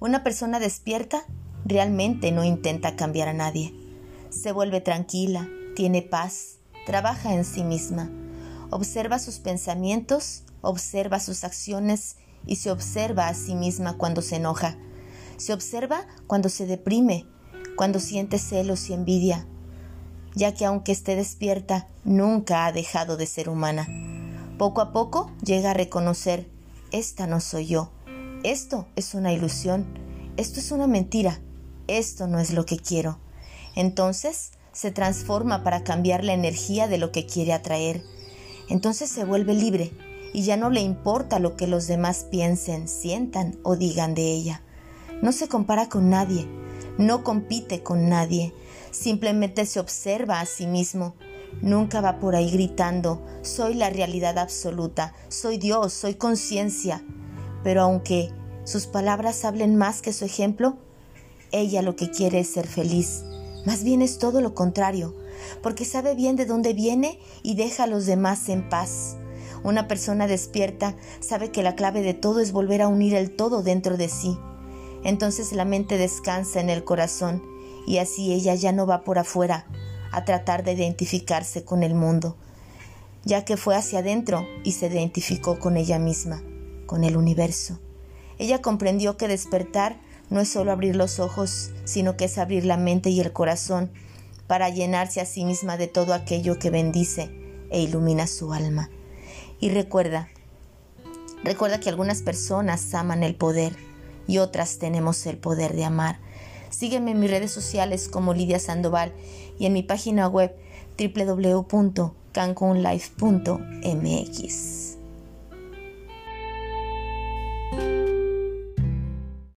Una persona despierta realmente no intenta cambiar a nadie. Se vuelve tranquila, tiene paz, trabaja en sí misma, observa sus pensamientos, observa sus acciones y se observa a sí misma cuando se enoja. Se observa cuando se deprime, cuando siente celos y envidia, ya que aunque esté despierta, nunca ha dejado de ser humana. Poco a poco llega a reconocer, esta no soy yo, esto es una ilusión, esto es una mentira, esto no es lo que quiero. Entonces se transforma para cambiar la energía de lo que quiere atraer. Entonces se vuelve libre y ya no le importa lo que los demás piensen, sientan o digan de ella. No se compara con nadie, no compite con nadie, simplemente se observa a sí mismo. Nunca va por ahí gritando, soy la realidad absoluta, soy Dios, soy conciencia. Pero aunque sus palabras hablen más que su ejemplo, ella lo que quiere es ser feliz. Más bien es todo lo contrario, porque sabe bien de dónde viene y deja a los demás en paz. Una persona despierta sabe que la clave de todo es volver a unir el todo dentro de sí. Entonces la mente descansa en el corazón y así ella ya no va por afuera a tratar de identificarse con el mundo, ya que fue hacia adentro y se identificó con ella misma, con el universo. Ella comprendió que despertar no es solo abrir los ojos, sino que es abrir la mente y el corazón para llenarse a sí misma de todo aquello que bendice e ilumina su alma. Y recuerda, recuerda que algunas personas aman el poder y otras tenemos el poder de amar. Sígueme en mis redes sociales como Lidia Sandoval y en mi página web www.cancunlife.mx. thank you